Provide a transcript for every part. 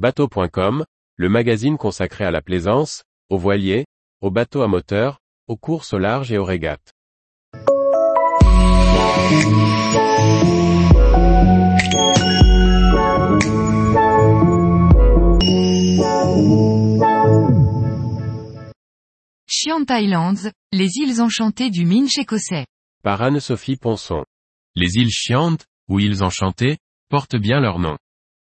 Bateau.com, le magazine consacré à la plaisance, aux voiliers, aux bateaux à moteur, aux courses au large et aux régates. Chiant Islands, les îles enchantées du Minch écossais. Par Anne-Sophie Ponson. Les îles Chiantes, ou îles enchantées, portent bien leur nom.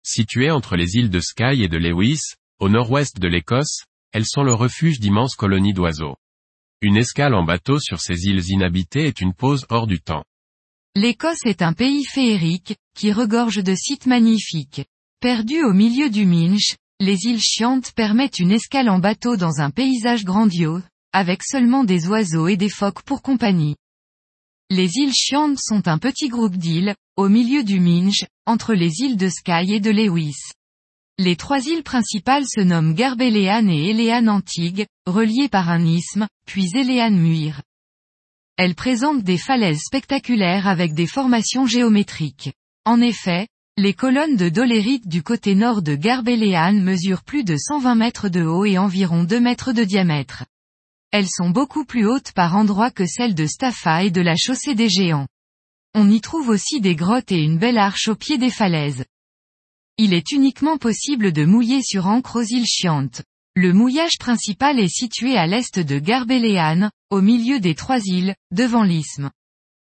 Situées entre les îles de Skye et de Lewis, au nord-ouest de l'Écosse, elles sont le refuge d'immenses colonies d'oiseaux. Une escale en bateau sur ces îles inhabitées est une pause hors du temps. L'Écosse est un pays féerique, qui regorge de sites magnifiques. Perdu au milieu du Minch, les îles Chiantes permettent une escale en bateau dans un paysage grandiose, avec seulement des oiseaux et des phoques pour compagnie. Les îles Chiantes sont un petit groupe d'îles, au milieu du Minch, entre les îles de Skye et de Lewis. Les trois îles principales se nomment Garbelean et Elean Antigue, reliées par un isthme, puis Elean Muir. Elles présentent des falaises spectaculaires avec des formations géométriques. En effet, les colonnes de dolérite du côté nord de Garbelean mesurent plus de 120 mètres de haut et environ 2 mètres de diamètre. Elles sont beaucoup plus hautes par endroits que celles de Staffa et de la chaussée des géants. On y trouve aussi des grottes et une belle arche au pied des falaises. Il est uniquement possible de mouiller sur ancre aux îles Chiantes. Le mouillage principal est situé à l'est de Garbelean, au milieu des trois îles, devant l'isthme.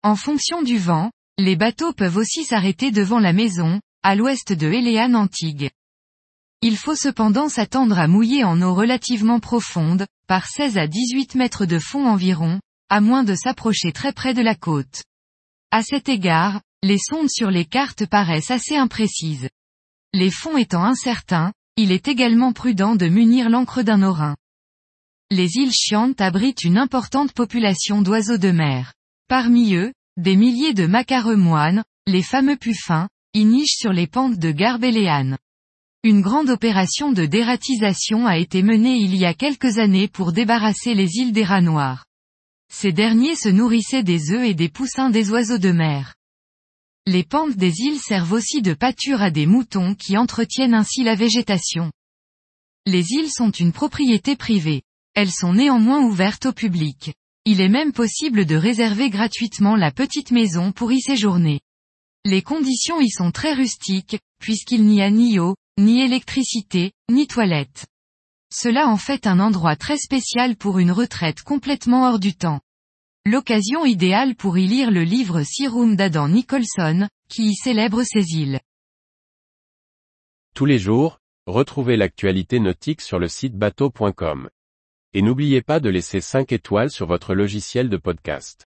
En fonction du vent, les bateaux peuvent aussi s'arrêter devant la maison, à l'ouest de Elean Antigue. Il faut cependant s'attendre à mouiller en eau relativement profonde, par 16 à 18 mètres de fond environ, à moins de s'approcher très près de la côte. À cet égard, les sondes sur les cartes paraissent assez imprécises. Les fonds étant incertains, il est également prudent de munir l'ancre d'un orin. Les îles Chiantes abritent une importante population d'oiseaux de mer. Parmi eux, des milliers de macaremoines, les fameux puffins, y nichent sur les pentes de Garbelean. Une grande opération de dératisation a été menée il y a quelques années pour débarrasser les îles des rats noirs. Ces derniers se nourrissaient des œufs et des poussins des oiseaux de mer. Les pentes des îles servent aussi de pâture à des moutons qui entretiennent ainsi la végétation. Les îles sont une propriété privée. Elles sont néanmoins ouvertes au public. Il est même possible de réserver gratuitement la petite maison pour y séjourner. Les conditions y sont très rustiques, puisqu'il n'y a ni eau, ni électricité, ni toilette. Cela en fait un endroit très spécial pour une retraite complètement hors du temps. L'occasion idéale pour y lire le livre Sirum d'Adam Nicholson, qui y célèbre ces îles. Tous les jours, retrouvez l'actualité nautique sur le site bateau.com. Et n'oubliez pas de laisser 5 étoiles sur votre logiciel de podcast.